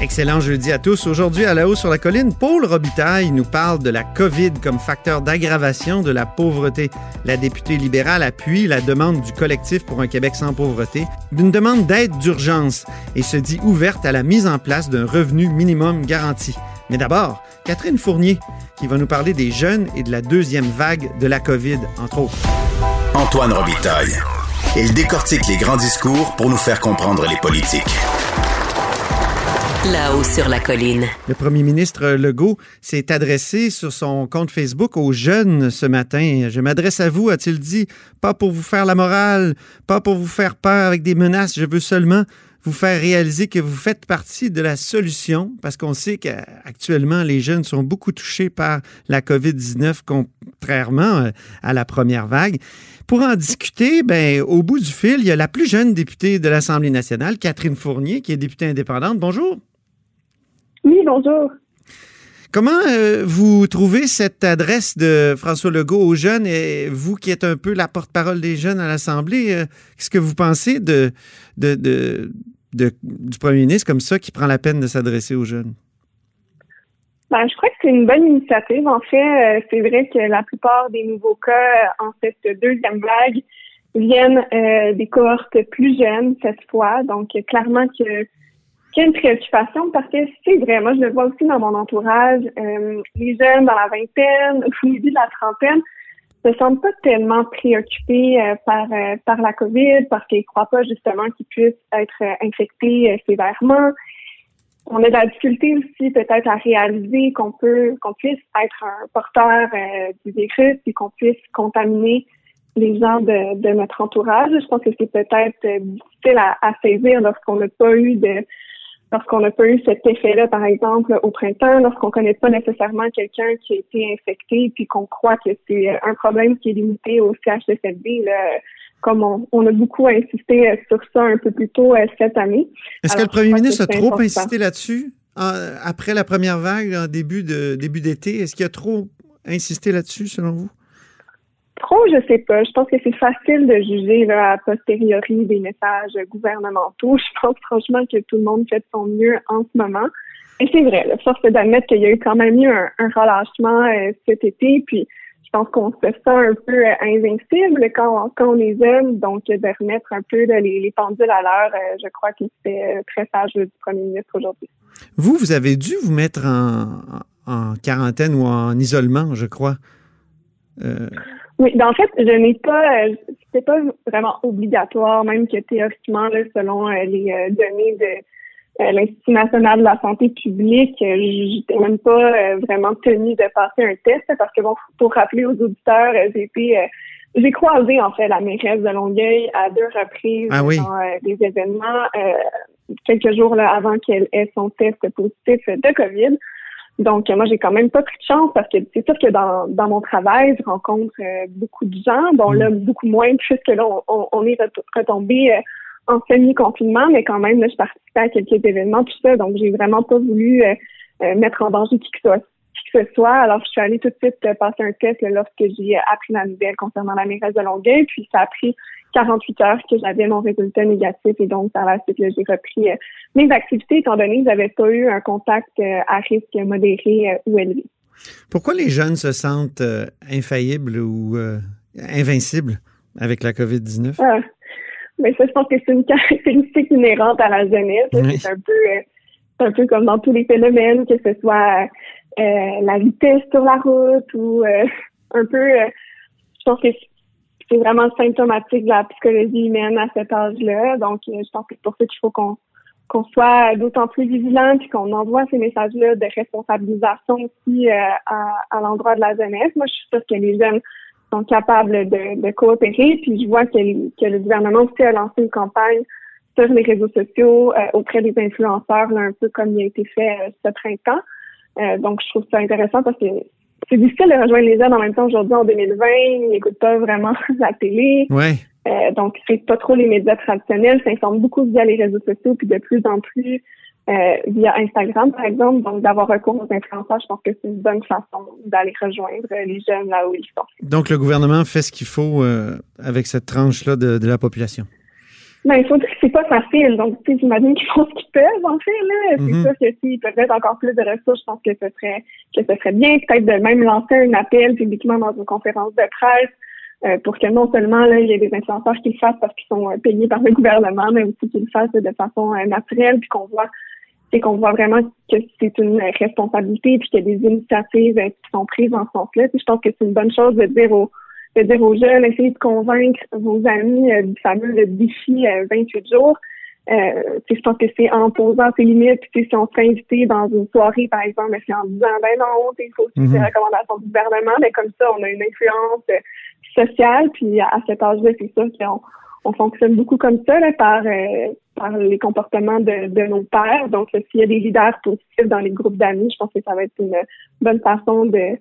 Excellent jeudi à tous. Aujourd'hui, à la haut sur la colline, Paul Robitaille nous parle de la COVID comme facteur d'aggravation de la pauvreté. La députée libérale appuie la demande du collectif pour un Québec sans pauvreté d'une demande d'aide d'urgence et se dit ouverte à la mise en place d'un revenu minimum garanti. Mais d'abord, Catherine Fournier, qui va nous parler des jeunes et de la deuxième vague de la COVID, entre autres. Antoine Robitaille. Il décortique les grands discours pour nous faire comprendre les politiques. Là-haut sur la colline. Le premier ministre Legault s'est adressé sur son compte Facebook aux jeunes ce matin. Je m'adresse à vous, a-t-il dit, pas pour vous faire la morale, pas pour vous faire peur avec des menaces, je veux seulement vous faire réaliser que vous faites partie de la solution, parce qu'on sait qu'actuellement, les jeunes sont beaucoup touchés par la COVID-19, contrairement euh, à la première vague. Pour en discuter, ben, au bout du fil, il y a la plus jeune députée de l'Assemblée nationale, Catherine Fournier, qui est députée indépendante. Bonjour. Oui, bonjour. Comment euh, vous trouvez cette adresse de François Legault aux jeunes et vous qui êtes un peu la porte-parole des jeunes à l'Assemblée, euh, qu'est-ce que vous pensez de, de, de, du premier ministre comme ça qui prend la peine de s'adresser aux jeunes? Ben, je crois que c'est une bonne initiative. En fait, euh, c'est vrai que la plupart des nouveaux cas en cette deuxième vague viennent des cohortes plus jeunes cette fois. Donc, clairement que qu'il y a une préoccupation parce que c'est vrai, moi je le vois aussi dans mon entourage, euh, les jeunes dans la vingtaine, au début de la trentaine, ne semblent pas tellement préoccupés euh, par euh, par la COVID parce qu'ils croient pas justement qu'ils puissent être infectés sévèrement. On a de la difficulté aussi peut-être à réaliser qu'on peut qu'on puisse être un porteur du virus et qu'on puisse contaminer les gens de, de notre entourage. Je pense que c'est peut-être difficile à, à saisir lorsqu'on n'a pas eu de lorsqu'on n'a pas eu cet effet-là, par exemple, au printemps, lorsqu'on connaît pas nécessairement quelqu'un qui a été infecté, puis qu'on croit que c'est un problème qui est limité au CHSLD, là, comme on, a beaucoup insisté euh, sur ça un peu plus tôt euh, cette année. Est-ce que le premier ministre a trop insisté là-dessus après la première vague, en début de début d'été? Est-ce qu'il a trop insisté là-dessus, selon vous? Trop, je sais pas. Je pense que c'est facile de juger là, a posteriori des messages gouvernementaux. Je pense franchement que tout le monde fait de son mieux en ce moment. Et c'est vrai, la force d'admettre qu'il y a eu quand même eu un, relâchement euh, cet été, puis je pense qu'on se sent un peu euh, invincible quand, on les aime, donc de remettre un peu les, pendules à l'heure, euh, je crois que c'est très sage du premier ministre aujourd'hui. Vous, vous avez dû vous mettre en, en quarantaine ou en isolement, je crois. Oui, ben en fait, je n'ai pas, euh, c'est pas vraiment obligatoire, même que théoriquement, là, selon euh, les euh, données de l'Institut national de la santé publique, j'étais même pas vraiment tenue de passer un test parce que bon, pour rappeler aux auditeurs, j'ai été j'ai croisé en fait la mairesse de Longueuil à deux reprises ah dans des événements quelques jours là, avant qu'elle ait son test positif de COVID. Donc, moi, j'ai quand même pas pris de chance parce que c'est sûr que dans, dans mon travail, je rencontre euh, beaucoup de gens. Bon, là, mm. beaucoup moins, puisque là, on, on est retombé euh, en semi-confinement, mais quand même, là, je participais à quelques événements, tout ça. Donc, j'ai vraiment pas voulu euh, mettre en danger qui que, soit, qui que ce soit. Alors, je suis allée tout de suite passer un test lorsque j'ai appris la nouvelle concernant la mairesse de Longueuil. Puis, ça a pris 48 heures que j'avais mon résultat négatif et donc par la suite, j'ai repris euh, mes activités étant donné que j'avais pas eu un contact euh, à risque modéré euh, ou élevé. Pourquoi les jeunes se sentent infaillibles ou invincibles avec la COVID-19? Ah, mais ça, je pense que c'est une caractéristique inhérente à la jeunesse. C'est un peu un peu comme dans tous les phénomènes, que ce soit la vitesse sur la route ou un peu je pense que c'est vraiment symptomatique de la psychologie humaine à cet âge-là. Donc, euh, je pense que c'est pour ça qu'il faut qu'on qu'on soit d'autant plus vigilant puis qu'on envoie ces messages-là de responsabilisation aussi euh, à, à l'endroit de la jeunesse. Moi, je suis sûre que les jeunes sont capables de, de coopérer. Puis je vois que, que, le gouvernement aussi a lancé une campagne sur les réseaux sociaux euh, auprès des influenceurs, là, un peu comme il a été fait ce printemps. Donc, je trouve ça intéressant parce que c'est difficile de rejoindre les jeunes en même temps aujourd'hui en 2020. Ils n'écoutent pas vraiment la télé. Ouais. Euh, donc, c'est pas trop les médias traditionnels, s'informent beaucoup via les réseaux sociaux, puis de plus en plus euh, via Instagram, par exemple. Donc, d'avoir recours aux influenceurs, je pense que c'est une bonne façon d'aller rejoindre les jeunes là où ils sont. Donc, le gouvernement fait ce qu'il faut euh, avec cette tranche-là de, de la population. Ben, il faut dire que c'est pas facile. Donc, tu sais, j'imagine qu'ils font ce qu'ils peuvent, en fait, là. C'est Mhm. sûr que s'ils peuvent mettre encore plus de ressources, je pense que ce serait, que ce serait bien. Peut-être de même lancer un appel publiquement dans une conférence de presse, euh, pour que non seulement, là, il y ait des influenceurs qui le fassent parce qu'ils sont euh, payés par le gouvernement, mais aussi qu'ils le fassent de façon euh, naturelle, puis qu'on voit, c'est qu'on voit vraiment que c'est une responsabilité, puis qu'il y a des initiatives euh, qui sont prises en ce sens-là. Puis je pense que c'est une bonne chose de dire aux, de dire aux jeunes, essayez de convaincre vos amis euh, du fameux le défi euh, 28 jours. Euh, je pense que c'est en posant ses limites, puis tu sais, si on se fait inviter dans une soirée, par exemple, mais c'est en disant ben non, il faut suivre Mhm. les recommandations du gouvernement, mais comme ça, on a une influence euh, sociale, puis à, cet âge-là, c'est sûr qu'on on fonctionne beaucoup comme ça là, par euh, par les comportements de, de nos pères. Donc, s'il y a des leaders positifs dans les groupes d'amis, je pense que ça va être une bonne façon de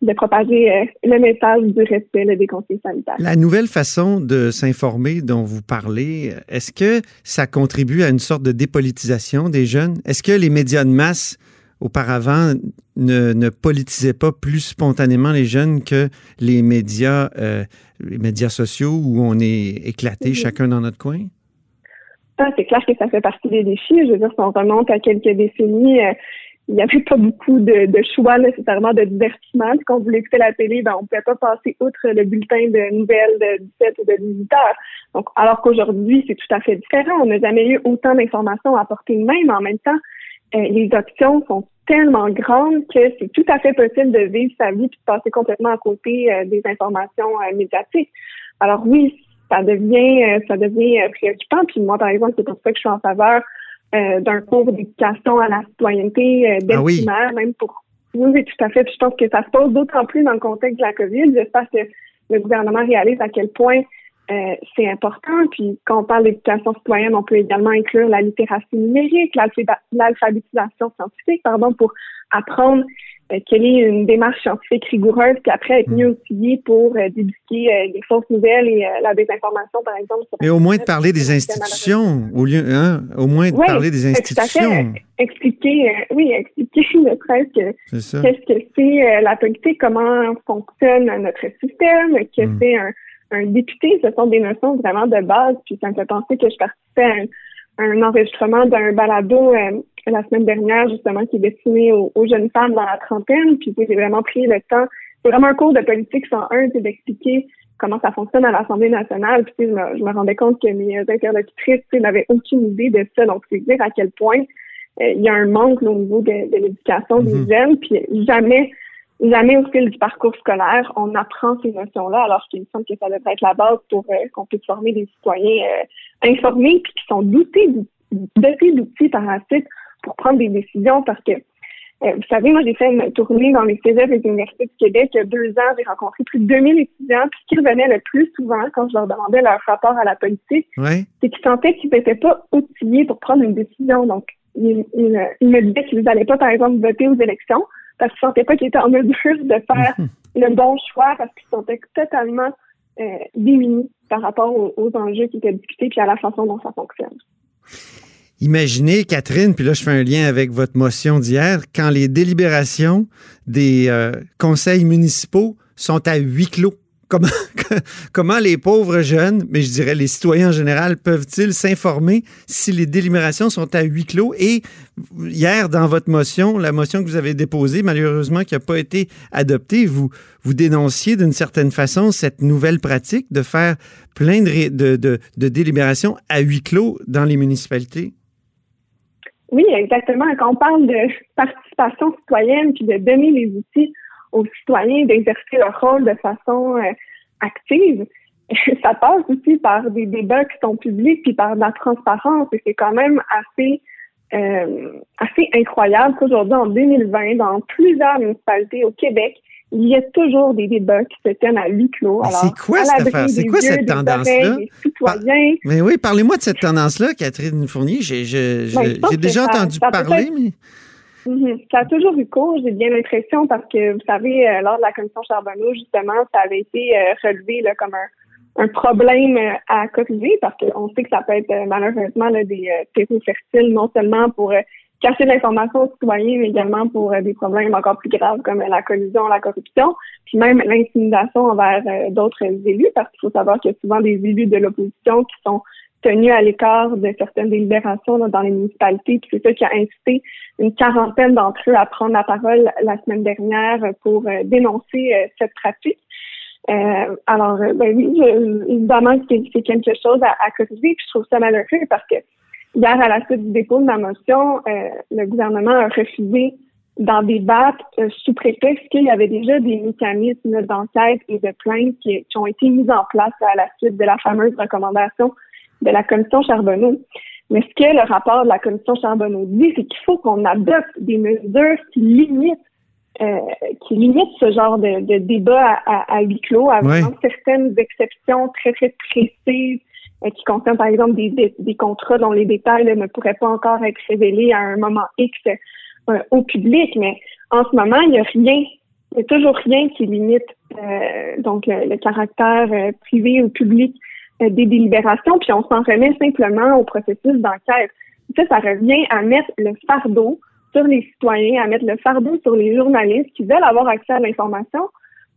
de propager euh, le message du respect là, des conseils sanitaires. La nouvelle façon de s'informer dont vous parlez, est-ce que ça contribue à une sorte de dépolitisation des jeunes? Est-ce que les médias de masse, auparavant, ne, ne politisaient pas plus spontanément les jeunes que les médias, euh, les médias sociaux où on est éclaté chacun dans notre coin? Ah, c'est clair que ça fait partie des défis. Je veux dire, si on remonte à quelques décennies, euh, il n'y avait pas beaucoup de, de choix nécessairement de divertissement. Quand on voulait écouter la télé, ben, on ne pouvait pas passer outre le bulletin de nouvelles de 17 ou de 18 heures. Donc, alors qu'aujourd'hui, c'est tout à fait différent. On n'a jamais eu autant d'informations à portée de main, en même temps, euh, les options sont tellement grandes que c'est tout à fait possible de vivre sa vie puis de passer complètement à côté euh, des informations euh, médiatiques. Alors oui, ça devient ça devient préoccupant. Puis moi, par exemple, c'est pour ça que je suis en faveur euh, d'un cours d'éducation à la citoyenneté euh, dès Ah oui. même pour oui, oui, tout à fait. Puis je pense que ça se pose d'autant plus dans le contexte de la COVID. J'espère que le gouvernement réalise à quel point euh, c'est important. Puis quand on parle d'éducation citoyenne, on peut également inclure la littératie numérique, l'alphabétisation scientifique, pardon, pour apprendre quelle est une démarche scientifique rigoureuse, puis après être Mm. mieux outillé pour euh, débusquer euh, les fausses nouvelles et euh, la désinformation, par exemple. Mais au moins de parler des institutions, au lieu, hein, au moins de Oui, parler des Tout à fait. institutions. Expliquer, euh, oui, expliquer ne serait-ce que C'est ça. qu'est-ce que c'est euh, la politique, comment fonctionne notre système, que Mm. c'est un, un député, ce sont des notions vraiment de base. Puis ça me fait penser que je participais à un, un enregistrement d'un balado euh, la semaine dernière, justement, qui est destiné aux, aux jeunes femmes dans la trentaine. Puis j'ai vraiment pris le temps. C'est vraiment un cours de politique 101, c'est d'expliquer comment ça fonctionne à l'Assemblée nationale. Puis je me, je me rendais compte que mes interlocutrices n'avaient aucune idée de ça. Donc, c'est dire à quel point euh, il y a un manque là, au niveau de, de l'éducation Mhm. des jeunes. Puis jamais jamais au fil du parcours scolaire, on apprend ces notions-là, alors qu'il me semble que ça devrait être la base pour euh, qu'on puisse former des citoyens euh, informés puis qui sont dotés d'out- dotés d'outils par la suite pour prendre des décisions parce que euh, vous savez, moi, j'ai fait une tournée dans les cégeps et les universités du Québec il y a deux ans. J'ai rencontré plus de 2000 étudiants. Puis ce qui revenait le plus souvent quand je leur demandais leur rapport à la politique, c'est qu'ils sentaient qu'ils n'étaient pas outillés pour prendre une décision. Donc, ils, ils, ils me disaient qu'ils n'allaient pas, par exemple, voter aux élections parce qu'ils ne sentaient pas qu'ils étaient en mesure de faire le bon choix parce qu'ils se sentaient totalement euh, démunis par rapport aux, aux enjeux qui étaient discutés puis à la façon dont ça fonctionne. Imaginez, Catherine, puis là, je fais un lien avec votre motion d'hier, quand les délibérations des euh, conseils municipaux sont à huis clos. Comment, les pauvres jeunes, mais je dirais les citoyens en général, peuvent-ils s'informer si les délibérations sont à huis clos? Et hier, dans votre motion, la motion que vous avez déposée, malheureusement, qui n'a pas été adoptée, vous, vous dénonciez d'une certaine façon cette nouvelle pratique de faire plein de, de, de délibérations à huis clos dans les municipalités. Oui, exactement. Quand on parle de participation citoyenne puis de donner les outils aux citoyens d'exercer leur rôle de façon euh, active, ça passe aussi par des débats qui sont publics puis par de la transparence. Et c'est quand même assez euh, assez incroyable qu'aujourd'hui, en 2020, dans plusieurs municipalités au Québec, il y a toujours des débats qui se tiennent à huis clos. C'est quoi cette affaire? C'est quoi cette tendance-là? Mais oui, parlez-moi de cette tendance-là, Catherine Fournier. J'ai Ben, déjà ça- entendu ça parler, mais Mhm. Ça a toujours eu cours, j'ai bien l'impression, parce que, vous savez, euh, lors de la commission Charbonneau, justement, ça avait été euh, relevé là, comme un, un problème à corriger parce qu'on sait que ça peut être malheureusement des terreaux fertiles, non seulement pour cacher l'information aux citoyens, mais également pour des problèmes encore plus graves comme la collusion, la corruption, puis même l'intimidation envers d'autres élus, parce qu'il faut savoir qu'il y a souvent des élus de l'opposition qui sont tenus à l'écart de certaines délibérations dans les municipalités. Puis c'est ça qui a incité une quarantaine d'entre eux à prendre la parole la semaine dernière pour euh, dénoncer euh, cette pratique. Euh, alors, ben oui, évidemment, c'est quelque chose à, à corriger. Puis je trouve ça malheureux parce que hier, à la suite du dépôt de ma motion, le gouvernement a refusé d'en débattre sous prétexte qu'il y avait déjà des mécanismes d'enquête et de plainte qui, qui, ont été mis en place à la suite de la fameuse recommandation de la commission Charbonneau. Mais ce que le rapport de la commission Charbonneau dit, c'est qu'il faut qu'on adopte des mesures qui limitent euh, qui limitent ce genre de, de débat à, à, huis clos, avec certaines exceptions très, très précises euh, qui concernent, par exemple, des, des, contrats dont les détails ne pourraient pas encore être révélés à un moment X euh, au public. Mais en ce moment, il n'y a rien, il n'y a toujours rien qui limite donc le, caractère privé ou public euh, des délibérations, puis on s'en remet simplement au processus d'enquête. Ça, ça revient à mettre le fardeau sur les citoyens, à mettre le fardeau sur les journalistes qui veulent avoir accès à l'information.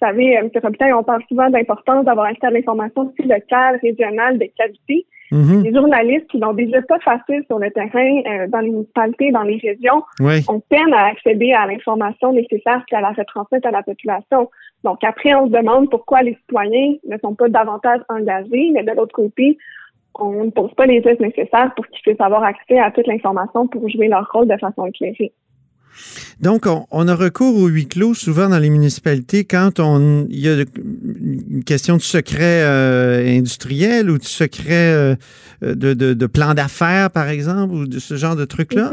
Vous savez, euh, M. Robitaille, on parle souvent de l'importance d'avoir accès à l'information aussi locale, régionale, de qualité. Mm-hmm. Les journalistes qui n'ont déjà pas facile sur le terrain, euh, dans les municipalités, dans les régions, ont peine à accéder à l'information nécessaire et à la retransmettre à la population. Donc après, on se demande pourquoi les citoyens ne sont pas davantage engagés, mais de l'autre côté, on ne pose pas les gestes nécessaires pour qu'ils puissent avoir accès à toute l'information pour jouer leur rôle de façon éclairée. Donc, on, a recours au huis clos souvent dans les municipalités quand on, il y a une question de secret euh, industriel ou de secret euh, de, de, plan d'affaires, par exemple, ou de ce genre de trucs-là.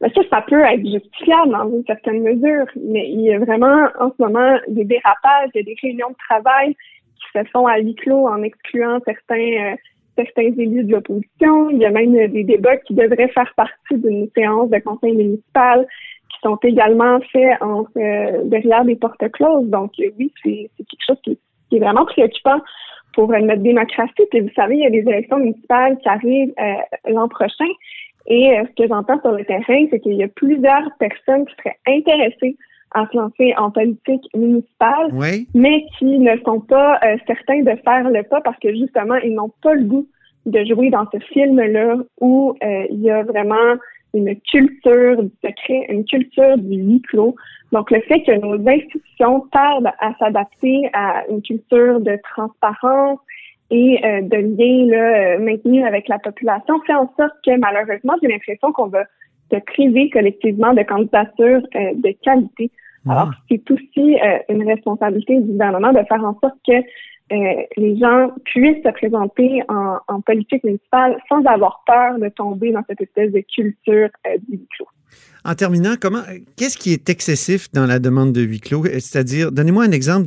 Ben, ça, ça peut être justifiable dans une certaine mesure, mais il y a vraiment en ce moment des dérapages, il y a des réunions de travail qui se font à huis clos en excluant certains euh, certains élus de l'opposition. Il y a même des débats qui devraient faire partie d'une séance de conseil municipal qui sont également faits euh, derrière des portes closes. Donc oui, c'est quelque chose qui, est vraiment préoccupant pour notre démocratie. Puis vous savez, il y a des élections municipales qui arrivent euh, l'an prochain et euh, ce que j'entends sur le terrain, c'est qu'il y a plusieurs personnes qui seraient intéressées à se lancer en politique municipale, mais qui ne sont pas euh, certains de faire le pas parce que justement, ils n'ont pas le goût de jouer dans ce film-là où euh, il y a vraiment une culture du secret, une culture du huis clos. Donc, le fait que nos institutions tardent à s'adapter à une culture de transparence, et euh, de liens là, euh, maintenus avec la population fait en sorte que malheureusement, j'ai l'impression qu'on va se priver collectivement de candidatures euh, de qualité. Alors, c'est aussi une responsabilité du gouvernement de faire en sorte que les gens puissent se présenter en, en, politique municipale sans avoir peur de tomber dans cette espèce de culture du huis clos. En terminant, comment, qu'est-ce qui est excessif dans la demande de huis clos? C'est-à-dire, donnez-moi un exemple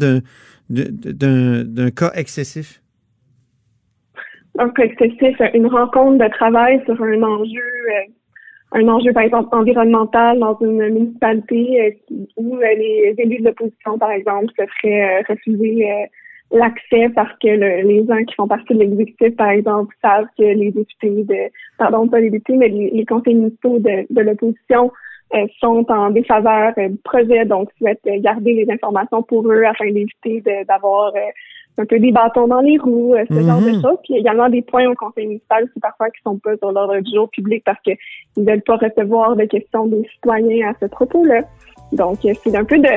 d'un, cas excessif donc excessif, une rencontre de travail sur un enjeu, euh, un enjeu par exemple environnemental dans une municipalité euh, où euh, les élus de l'opposition, par exemple, se feraient refuser l'accès parce que les gens qui font partie de l'exécutif, par exemple, savent que les députés de, pardon, pas les députés, mais les, les conseils municipaux de, de l'opposition sont en défaveur du projet, donc souhaitent garder les informations pour eux afin d'éviter d'avoir un peu des bâtons dans les roues, euh, ce genre de mhm. choses. Puis également des points au conseil municipal qui parfois qui sont pas sur l'ordre du jour public parce qu'ils ne veulent pas recevoir des questions des citoyens à ce propos-là. Donc, euh, c'est un peu de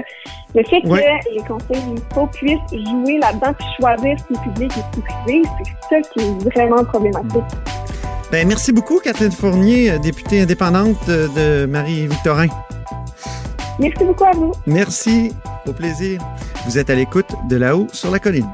le fait que les conseils municipaux puissent jouer là-dedans puis choisir ce qui est public et ce qui est privé, c'est ça qui est vraiment problématique. Ben, merci beaucoup, Catherine Fournier, députée indépendante de Marie-Victorin. Merci beaucoup à vous. Merci. Au plaisir. Vous êtes à l'écoute de là-haut sur la colline.